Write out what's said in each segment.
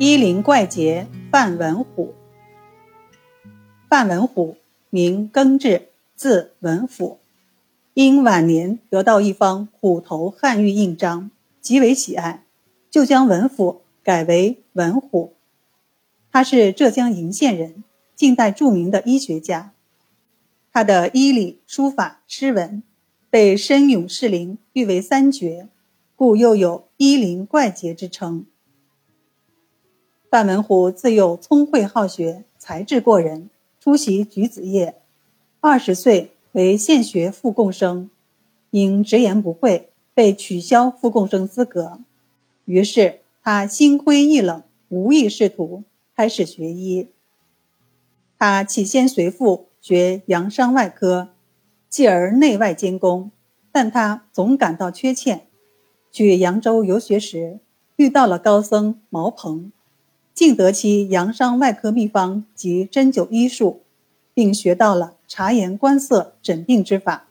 伊灵怪杰范文虎。范文虎，名庚志，字文甫。因晚年得到一方虎头汉玉印章，极为喜爱，就将文甫改为文虎。他是浙江鄞县人，近代著名的医学家。他的医理、书法、诗文被申勇、士林誉为三绝，故又有医灵怪杰之称。范文虎自幼聪慧好学，才智过人，出席举子业。二十岁为县学副贡生，因直言不讳，被取消副贡生资格。于是他心灰意冷，无意仕途，开始学医。他起先随父学洋伤外科，继而内外兼攻，但他总感到缺欠。去扬州游学时，遇到了高僧毛鹏。竟得其阳伤外科秘方及针灸医术，并学到了察言观色诊病之法。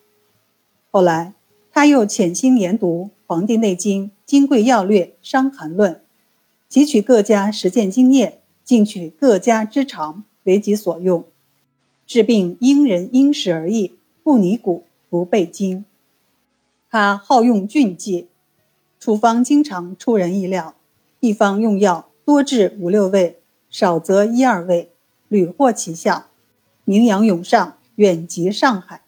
后来，他又潜心研读《黄帝内经》《金匮要略》《伤寒论》，汲取各家实践经验，进取各家之长为己所用，治病因人因时而异，不拟古不背经。他好用峻剂，处方经常出人意料，一方用药。多至五六位，少则一二位，屡获奇效，名扬涌上，远及上海。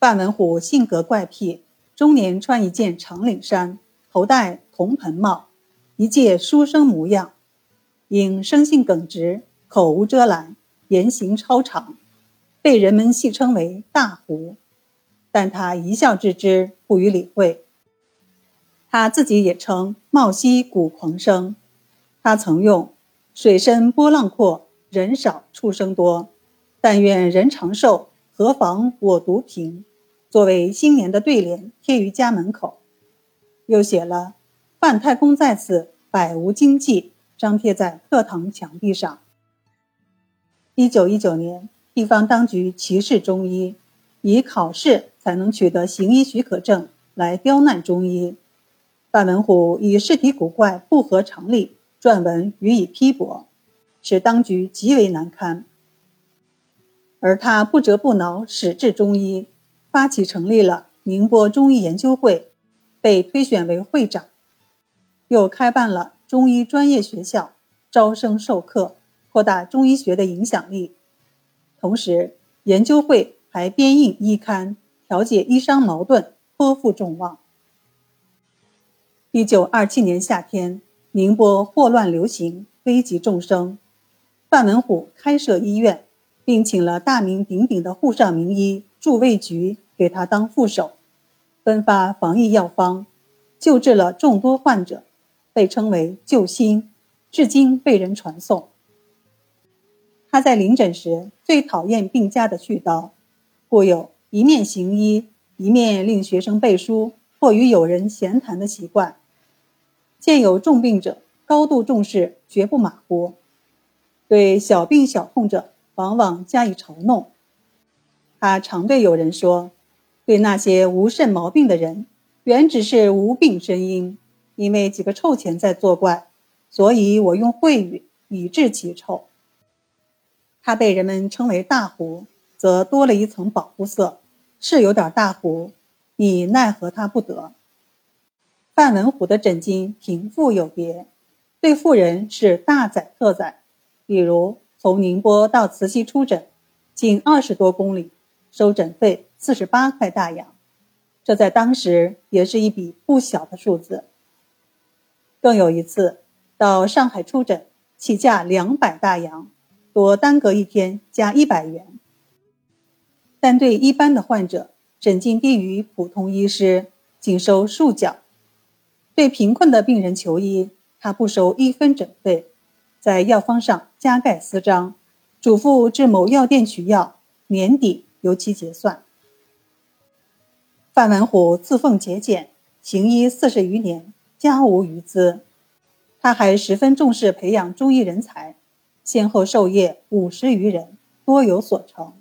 范文虎性格怪癖，中年穿一件长领衫，头戴铜盆帽，一介书生模样。因生性耿直，口无遮拦，言行超常，被人们戏称为“大胡”。但他一笑置之，不予理会。他自己也称“茂西古狂生”。他曾用“水深波浪阔，人少畜生多，但愿人长寿，何妨我独贫”作为新年的对联贴于家门口，又写了“范太公在此，百无禁忌”张贴在课堂墙壁上。一九一九年，地方当局歧视中医，以考试才能取得行医许可证来刁难中医。范文虎以尸体古怪，不合常理。撰文予以批驳，使当局极为难堪。而他不折不挠，矢志中医，发起成立了宁波中医研究会，被推选为会长，又开办了中医专业学校，招生授课，扩大中医学的影响力。同时，研究会还编印医刊，调解医商矛盾，颇负众望。一九二七年夏天。宁波霍乱流行，危及众生。范文虎开设医院，并请了大名鼎鼎的沪上名医祝卫菊给他当副手，分发防疫药方，救治了众多患者，被称为救星，至今被人传颂。他在临诊时最讨厌病家的絮叨，故有一面行医，一面令学生背书或与友人闲谈的习惯。见有重病者，高度重视，绝不马虎；对小病小痛者，往往加以嘲弄。他常对友人说：“对那些无肾毛病的人，原只是无病呻吟，因为几个臭钱在作怪，所以我用秽语以治其臭。”他被人们称为大胡，则多了一层保护色，是有点大胡，你奈何他不得。范文虎的诊金贫富有别，对富人是大载特载。比如从宁波到慈溪出诊，仅二十多公里，收诊费四十八块大洋，这在当时也是一笔不小的数字。更有一次到上海出诊，起价两百大洋，多耽搁一天加一百元。但对一般的患者，诊金低于普通医师，仅收数角。对贫困的病人求医，他不收一分诊费，在药方上加盖私章，嘱咐至某药店取药，年底由其结算。范文虎自奉节俭，行医四十余年，家无余资。他还十分重视培养中医人才，先后授业五十余人，多有所成。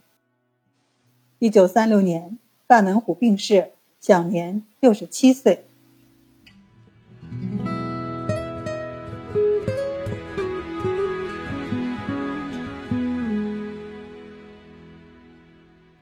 一九三六年，范文虎病逝，享年六十七岁。